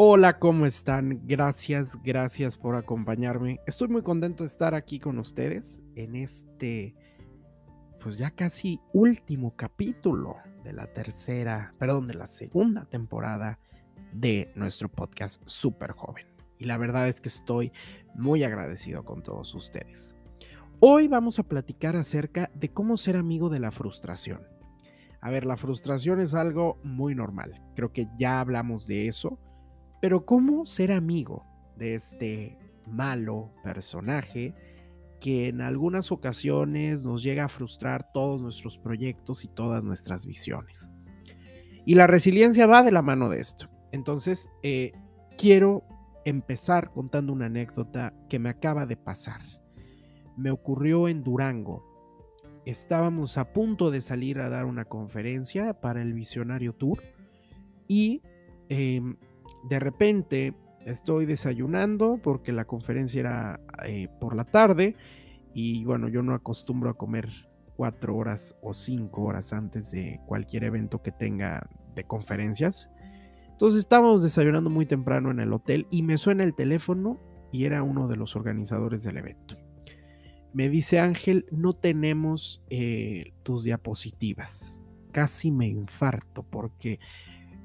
Hola, ¿cómo están? Gracias, gracias por acompañarme. Estoy muy contento de estar aquí con ustedes en este, pues ya casi último capítulo de la tercera, perdón, de la segunda temporada de nuestro podcast Super Joven. Y la verdad es que estoy muy agradecido con todos ustedes. Hoy vamos a platicar acerca de cómo ser amigo de la frustración. A ver, la frustración es algo muy normal. Creo que ya hablamos de eso pero ¿cómo ser amigo de este malo personaje que en algunas ocasiones nos llega a frustrar todos nuestros proyectos y todas nuestras visiones? Y la resiliencia va de la mano de esto. Entonces, eh, quiero empezar contando una anécdota que me acaba de pasar. Me ocurrió en Durango. Estábamos a punto de salir a dar una conferencia para el Visionario Tour y em, de repente estoy desayunando porque la conferencia era eh, por la tarde y bueno, yo no acostumbro a comer cuatro horas o cinco horas antes de cualquier evento que tenga de conferencias. Entonces estábamos desayunando muy temprano en el hotel y me suena el teléfono y era uno de los organizadores del evento. Me dice Ángel, no tenemos eh, tus diapositivas. Casi me infarto porque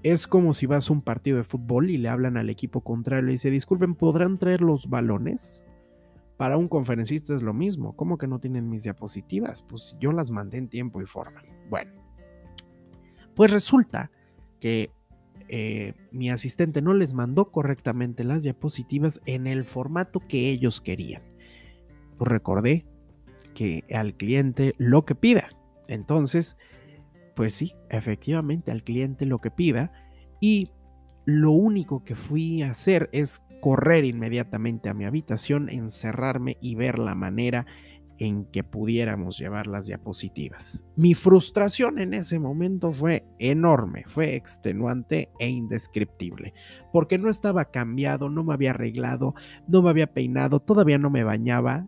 es como si vas a un partido de fútbol y le hablan al equipo contrario y dice, disculpen, ¿podrán traer los balones? Para un conferencista es lo mismo. ¿Cómo que no tienen mis diapositivas? Pues yo las mandé en tiempo y forma. Bueno, pues resulta que eh, mi asistente no les mandó correctamente las diapositivas en el formato que ellos querían. Pues recordé que al cliente lo que pida. Entonces, pues sí, efectivamente al cliente lo que pida y lo único que fui a hacer es correr inmediatamente a mi habitación, encerrarme y ver la manera en que pudiéramos llevar las diapositivas. Mi frustración en ese momento fue enorme, fue extenuante e indescriptible, porque no estaba cambiado, no me había arreglado, no me había peinado, todavía no me bañaba,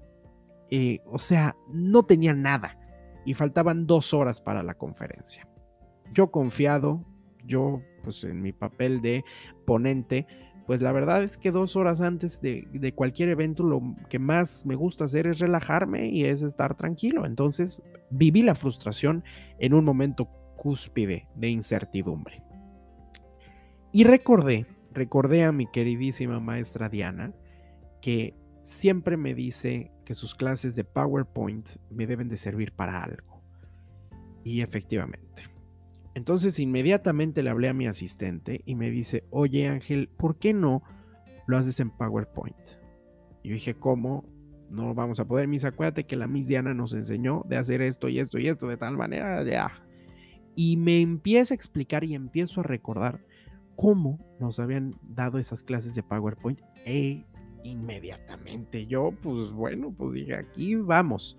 eh, o sea, no tenía nada y faltaban dos horas para la conferencia. Yo confiado, yo pues en mi papel de ponente, pues la verdad es que dos horas antes de, de, cualquier evento lo que más me gusta hacer es relajarme y es estar tranquilo. Entonces viví la frustración en un momento cúspide de incertidumbre. Y recordé, recordé a mi queridísima maestra Diana, que siempre me dice que sus clases de PowerPoint me deben de servir para algo. Y efectivamente. Entonces inmediatamente le hablé a mi asistente y me dice, oye Ángel, ¿por qué no lo haces en PowerPoint? Y yo dije, ¿cómo? No vamos a poder, mis acuérdate que la Miss Diana nos enseñó de hacer esto y esto y esto de tal manera, ya. Y me empieza a explicar y empiezo a recordar cómo nos habían dado esas clases de PowerPoint. E inmediatamente yo, pues bueno, pues dije, aquí vamos.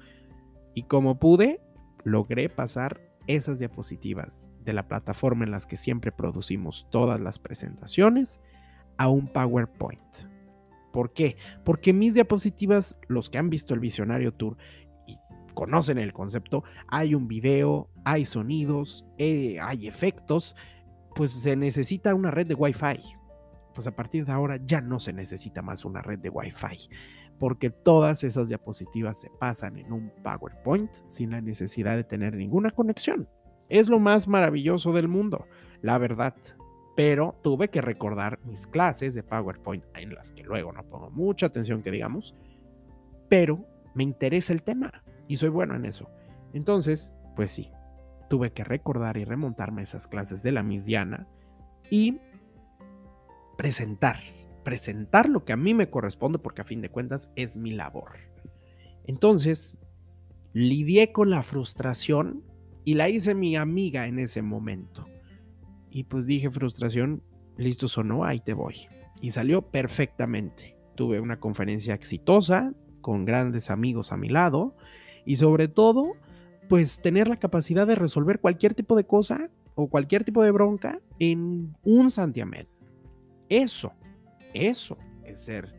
Y como pude, logré pasar esas diapositivas de la plataforma en las que siempre producimos todas las presentaciones a un PowerPoint. ¿Por qué? Porque mis diapositivas, los que han visto el Visionario Tour y conocen el concepto, hay un video, hay sonidos, eh, hay efectos, pues se necesita una red de Wi-Fi pues a partir de ahora ya no se necesita más una red de Wi-Fi, porque todas esas diapositivas se pasan en un PowerPoint sin la necesidad de tener ninguna conexión. Es lo más maravilloso del mundo, la verdad. Pero tuve que recordar mis clases de PowerPoint, en las que luego no pongo mucha atención, que digamos, pero me interesa el tema y soy bueno en eso. Entonces, pues sí, tuve que recordar y remontarme a esas clases de la Miss Diana y presentar, presentar lo que a mí me corresponde porque a fin de cuentas es mi labor. Entonces, lidié con la frustración y la hice mi amiga en ese momento. Y pues dije, frustración, listo o no, ahí te voy. Y salió perfectamente. Tuve una conferencia exitosa, con grandes amigos a mi lado y sobre todo, pues tener la capacidad de resolver cualquier tipo de cosa o cualquier tipo de bronca en un santiamén. Eso, eso es ser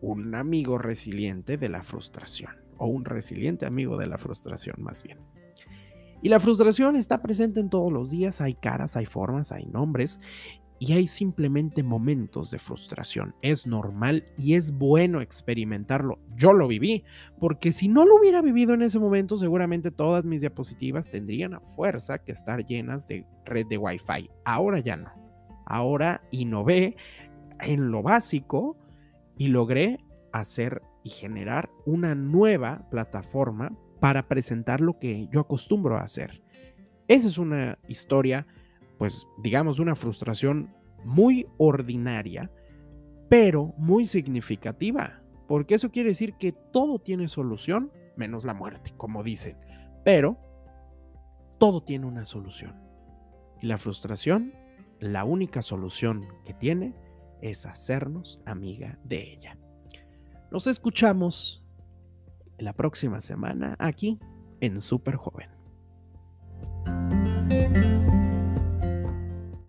un amigo resiliente de la frustración, o un resiliente amigo de la frustración más bien. Y la frustración está presente en todos los días, hay caras, hay formas, hay nombres, y hay simplemente momentos de frustración. Es normal y es bueno experimentarlo. Yo lo viví, porque si no lo hubiera vivido en ese momento, seguramente todas mis diapositivas tendrían a fuerza que estar llenas de red de Wi-Fi. Ahora ya no. Ahora innové en lo básico y logré hacer y generar una nueva plataforma para presentar lo que yo acostumbro a hacer. Esa es una historia pues digamos, una frustración muy ordinaria, pero muy significativa, porque eso quiere decir que todo tiene solución, menos la muerte, como dicen, pero todo tiene una solución. Y la frustración, la única solución que tiene es hacernos amiga de ella. Nos escuchamos la próxima semana aquí en Super Joven.